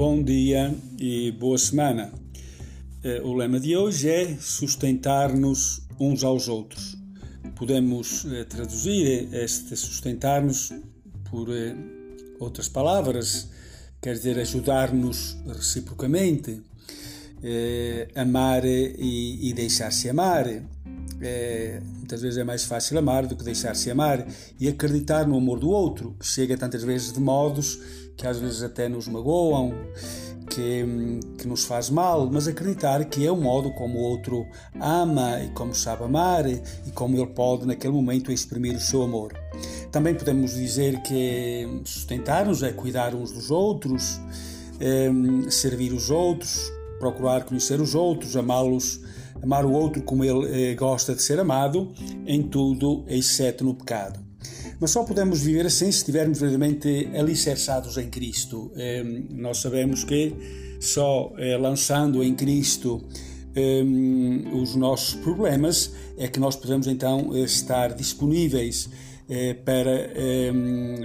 Bom dia e boa semana. Eh, o lema de hoje é sustentar-nos uns aos outros. Podemos eh, traduzir este sustentar-nos por eh, outras palavras, quer dizer ajudar-nos reciprocamente, amar e deixar-se amar. É, muitas vezes é mais fácil amar do que deixar-se amar e acreditar no amor do outro, que chega tantas vezes de modos que às vezes até nos magoam, que, que nos faz mal, mas acreditar que é o modo como o outro ama e como sabe amar e como ele pode naquele momento exprimir o seu amor. Também podemos dizer que sustentar-nos é cuidar uns dos outros, é, servir os outros, procurar conhecer os outros, amá-los, amar o outro como ele eh, gosta de ser amado, em tudo exceto no pecado. Mas só podemos viver assim se estivermos verdadeiramente alicerçados em Cristo. Eh, nós sabemos que só eh, lançando em Cristo eh, os nossos problemas é que nós podemos então estar disponíveis para,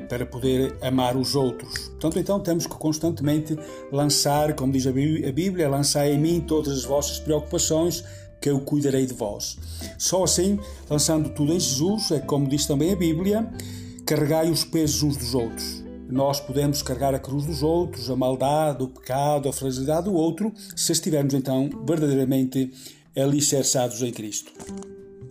para poder amar os outros. Portanto, então temos que constantemente lançar, como diz a Bíblia, lançar em mim todas as vossas preocupações, que eu cuidarei de vós. Só assim, lançando tudo em Jesus, é como diz também a Bíblia, carregai os pesos uns dos outros. Nós podemos carregar a cruz dos outros, a maldade, o pecado, a fragilidade do outro, se estivermos então verdadeiramente alicerçados em Cristo.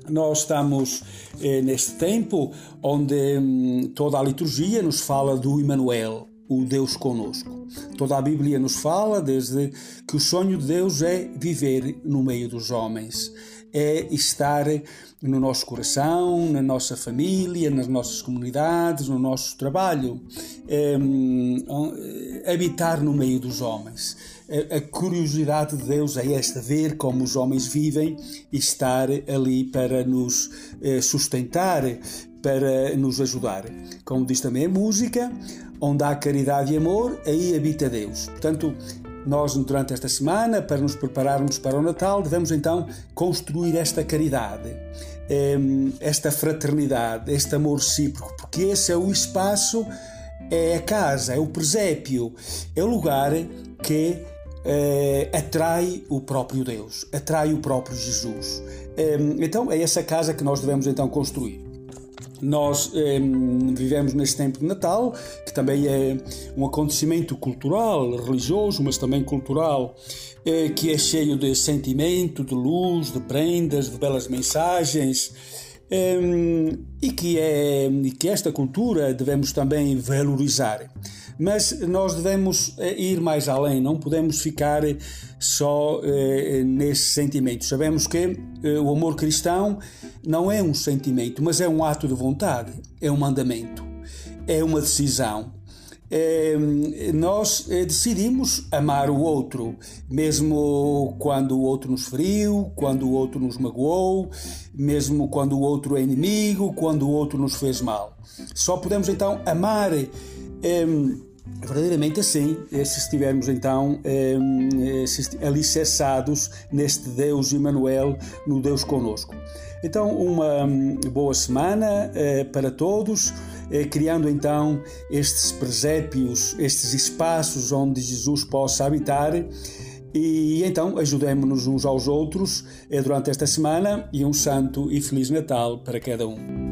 Nós estamos eh, neste tempo onde hum, toda a liturgia nos fala do Emmanuel, o Deus conosco. Toda a Bíblia nos fala desde que o sonho de Deus é viver no meio dos homens, é estar no nosso coração, na nossa família, nas nossas comunidades, no nosso trabalho, é, habitar no meio dos homens. A, curiosidade de Deus é esta, ver como os homens vivem e estar ali para nos eh, sustentar, para nos ajudar. Como diz também a música, onde há caridade e amor, aí habita Deus. Portanto, nós, durante esta semana, para nos prepararmos para o Natal, devemos então construir esta caridade, ehm, esta fraternidade, este amor recíproco, porque esse é o espaço, é a casa, é o presépio, é o lugar que eh, atrai o próprio Deus, atrai o próprio Jesus. Ehm, então, é essa casa que nós devemos então construir. Nós eh, vivemos neste tempo de Natal, que também é um acontecimento cultural, religioso, mas também cultural, eh, que é cheio de sentimento, de luz, de prendas, de belas mensagens. Eh, e, que é, e que esta cultura devemos também valorizar. Mas nós devemos eh, ir mais além, não podemos ficar só eh, nesse sentimento. Sabemos que eh, o amor cristão não é um sentimento, mas é um ato de vontade, é um mandamento, é uma decisão. É, nós é, decidimos amar o outro, mesmo quando o outro nos feriu, quando o outro nos magoou, mesmo quando o outro é inimigo, quando o outro nos fez mal. Só podemos então amar. É, verdadeiramente assim, se estivermos então eh, alicerçados neste Deus Emmanuel, no Deus conosco. Então, uma hum, boa semana eh, para todos, eh, criando então estes presépios, estes espaços onde Jesus possa habitar. E então ajudemos-nos uns aos outros durante esta semana e um santo e feliz Natal para cada um.